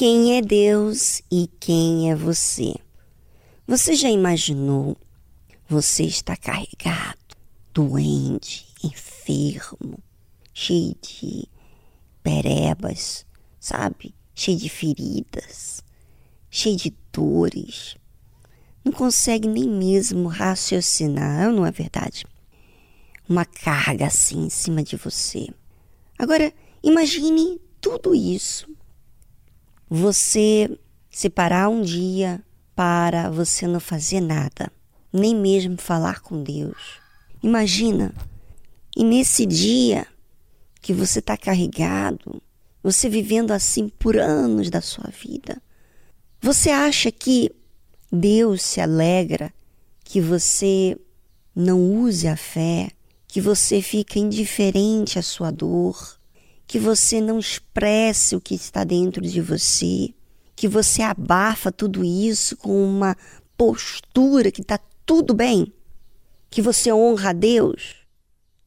Quem é Deus e quem é você? Você já imaginou? Você está carregado, doente, enfermo, cheio de perebas, sabe? Cheio de feridas, cheio de dores. Não consegue nem mesmo raciocinar, não é verdade? Uma carga assim em cima de você. Agora, imagine tudo isso você separar um dia para você não fazer nada, nem mesmo falar com Deus. Imagina, e nesse dia que você está carregado, você vivendo assim por anos da sua vida, você acha que Deus se alegra que você não use a fé, que você fica indiferente à sua dor, que você não expresse o que está dentro de você, que você abafa tudo isso com uma postura que está tudo bem, que você honra a Deus,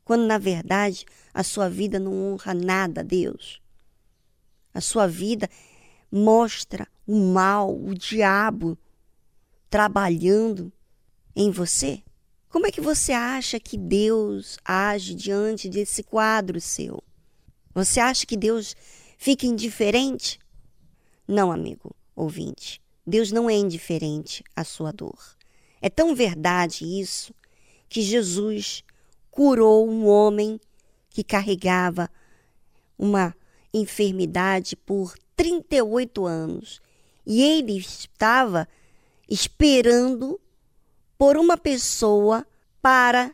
quando na verdade a sua vida não honra nada a Deus. A sua vida mostra o mal, o diabo trabalhando em você. Como é que você acha que Deus age diante desse quadro seu? Você acha que Deus fica indiferente? Não, amigo ouvinte. Deus não é indiferente à sua dor. É tão verdade isso que Jesus curou um homem que carregava uma enfermidade por 38 anos e ele estava esperando por uma pessoa para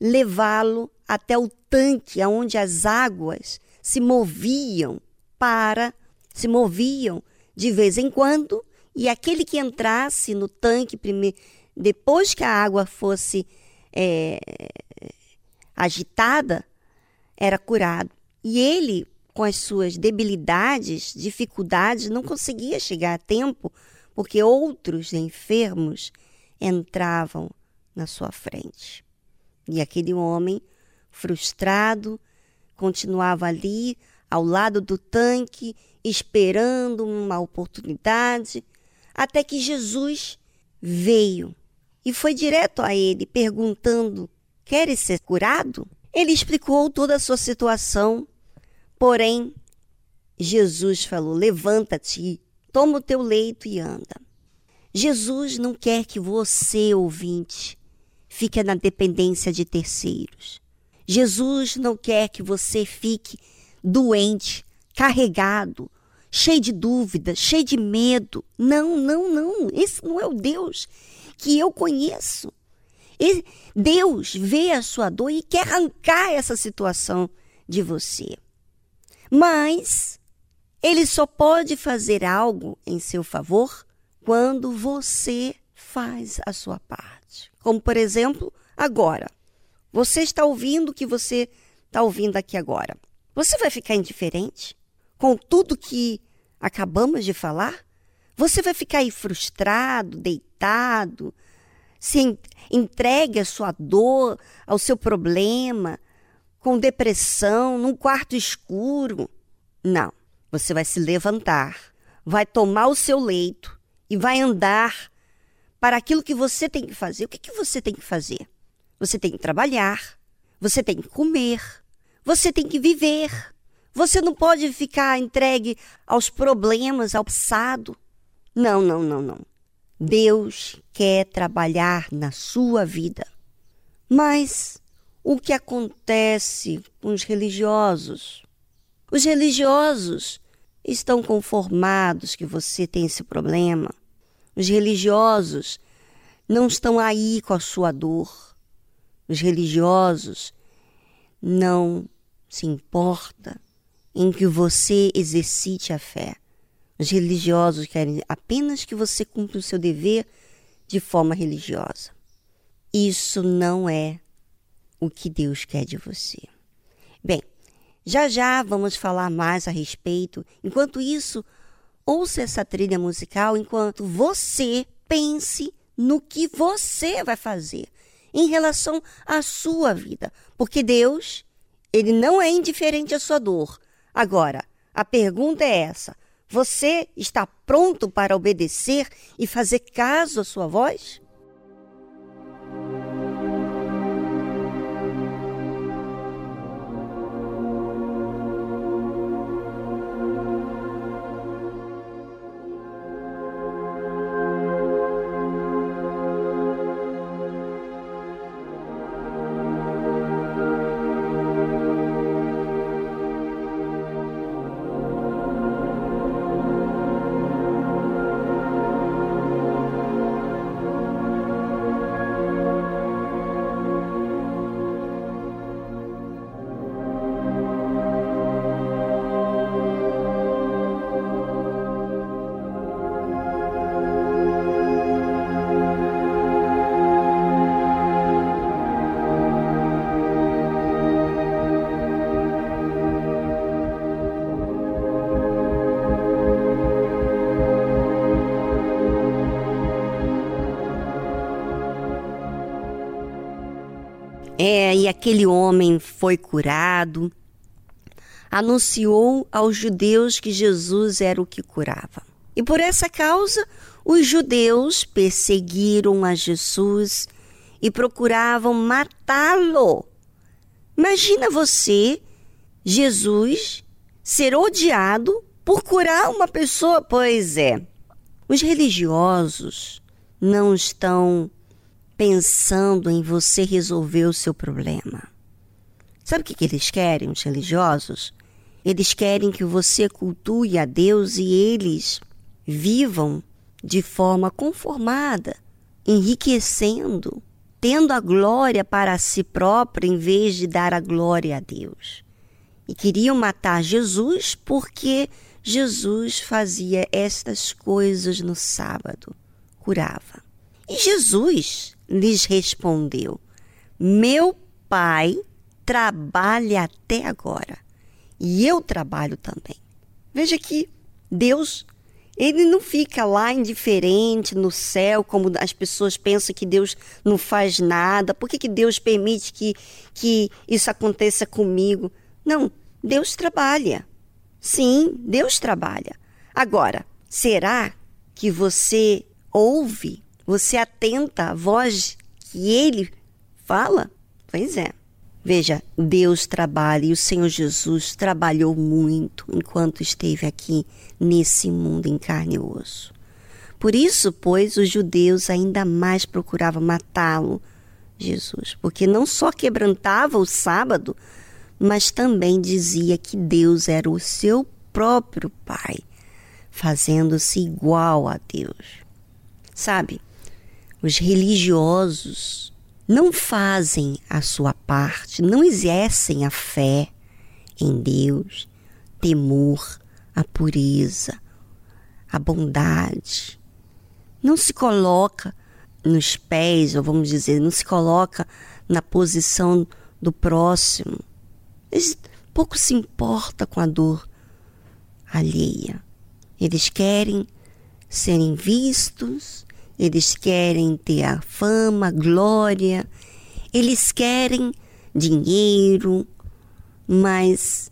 levá-lo até o tanque onde as águas se moviam para, se moviam de vez em quando, e aquele que entrasse no tanque primeiro, depois que a água fosse é, agitada, era curado. E ele, com as suas debilidades, dificuldades, não conseguia chegar a tempo, porque outros enfermos entravam na sua frente. E aquele homem, frustrado, continuava ali, ao lado do tanque, esperando uma oportunidade, até que Jesus veio e foi direto a ele, perguntando: Queres ser curado? Ele explicou toda a sua situação, porém, Jesus falou: Levanta-te, toma o teu leito e anda. Jesus não quer que você, ouvinte, fique na dependência de terceiros. Jesus não quer que você fique doente, carregado, cheio de dúvidas, cheio de medo. Não, não, não. Esse não é o Deus que eu conheço. Deus vê a sua dor e quer arrancar essa situação de você. Mas ele só pode fazer algo em seu favor quando você faz a sua parte. Como, por exemplo, agora. Você está ouvindo o que você está ouvindo aqui agora. Você vai ficar indiferente com tudo que acabamos de falar? Você vai ficar aí frustrado, deitado, se entregue à sua dor, ao seu problema, com depressão, num quarto escuro? Não. Você vai se levantar, vai tomar o seu leito e vai andar para aquilo que você tem que fazer. O que, que você tem que fazer? Você tem que trabalhar, você tem que comer, você tem que viver. Você não pode ficar entregue aos problemas, ao passado. Não, não, não, não. Deus quer trabalhar na sua vida. Mas o que acontece com os religiosos? Os religiosos estão conformados que você tem esse problema. Os religiosos não estão aí com a sua dor os religiosos não se importa em que você exercite a fé. Os religiosos querem apenas que você cumpra o seu dever de forma religiosa. Isso não é o que Deus quer de você. Bem, já já vamos falar mais a respeito. Enquanto isso, ouça essa trilha musical enquanto você pense no que você vai fazer em relação à sua vida, porque Deus, ele não é indiferente à sua dor. Agora, a pergunta é essa: Você está pronto para obedecer e fazer caso à sua voz? É, e aquele homem foi curado, anunciou aos judeus que Jesus era o que curava. E por essa causa, os judeus perseguiram a Jesus e procuravam matá-lo. Imagina você, Jesus, ser odiado por curar uma pessoa. Pois é, os religiosos não estão pensando em você resolver o seu problema. Sabe o que, eles querem, os religiosos? Eles querem que você cultue a Deus e eles vivam de forma conformada, enriquecendo, tendo a glória para si próprio em vez de dar a glória a Deus. E queriam matar Jesus porque Jesus fazia estas coisas no sábado, curava. E Jesus lhes respondeu: Meu pai trabalha até agora e eu trabalho também. Veja que Deus, ele não fica lá indiferente no céu, como as pessoas pensam que Deus não faz nada. Por que, que Deus permite que, que isso aconteça comigo? Não, Deus trabalha. Sim, Deus trabalha. Agora, será que você ouve você atenta à voz que ele fala? Pois é. Veja, Deus trabalha e o Senhor Jesus trabalhou muito enquanto esteve aqui nesse mundo em carne e osso. Por isso, pois, os judeus ainda mais procuravam matá-lo, Jesus, porque não só quebrantava o sábado, mas também dizia que Deus era o seu próprio Pai, fazendo-se igual a Deus. Sabe, os religiosos não fazem a sua parte, não exercem a fé em Deus, temor, a pureza, a bondade. Não se coloca nos pés, ou vamos dizer, não se coloca na posição do próximo. Eles pouco se importa com a dor alheia. Eles querem serem vistos, eles querem ter a fama, a glória, eles querem dinheiro, mas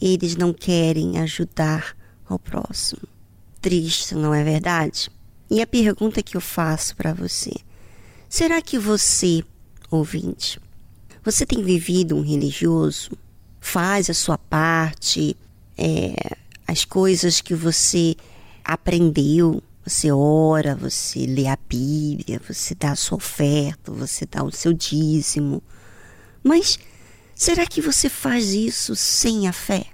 eles não querem ajudar ao próximo. Triste, não é verdade? E a pergunta que eu faço para você: será que você, ouvinte, você tem vivido um religioso? Faz a sua parte, é, as coisas que você aprendeu, você ora, você lê a Bíblia, você dá a sua oferta, você dá o seu dízimo. Mas será que você faz isso sem a fé?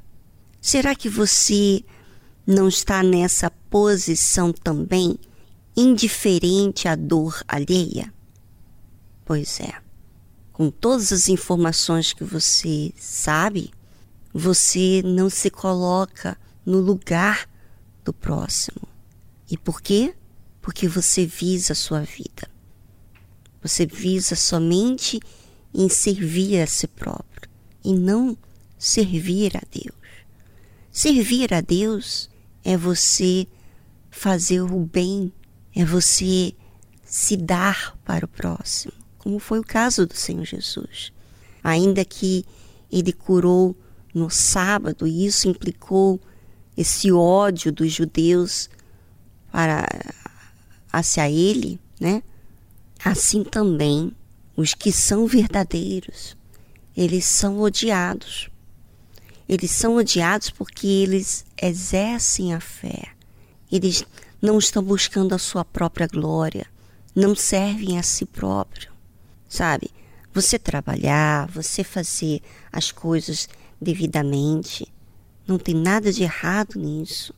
Será que você não está nessa posição também, indiferente à dor alheia? Pois é. Com todas as informações que você sabe, você não se coloca no lugar do próximo. E por quê? Porque você visa a sua vida. Você visa somente em servir a si próprio e não servir a Deus. Servir a Deus é você fazer o bem, é você se dar para o próximo, como foi o caso do Senhor Jesus. Ainda que ele curou no sábado, e isso implicou esse ódio dos judeus para hacia ele, né? Assim também os que são verdadeiros, eles são odiados. Eles são odiados porque eles exercem a fé. Eles não estão buscando a sua própria glória, não servem a si próprio. Sabe? Você trabalhar, você fazer as coisas devidamente, não tem nada de errado nisso.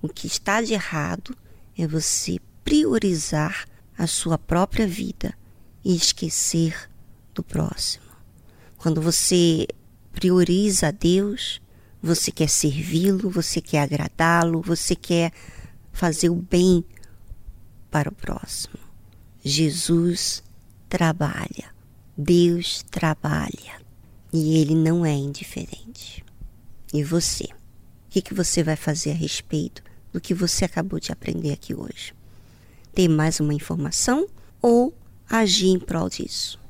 O que está de errado é você priorizar a sua própria vida e esquecer do próximo. Quando você prioriza a Deus, você quer servi-lo, você quer agradá-lo, você quer fazer o bem para o próximo. Jesus trabalha, Deus trabalha e ele não é indiferente. E você? O que, que você vai fazer a respeito do que você acabou de aprender aqui hoje? Ter mais uma informação ou agir em prol disso?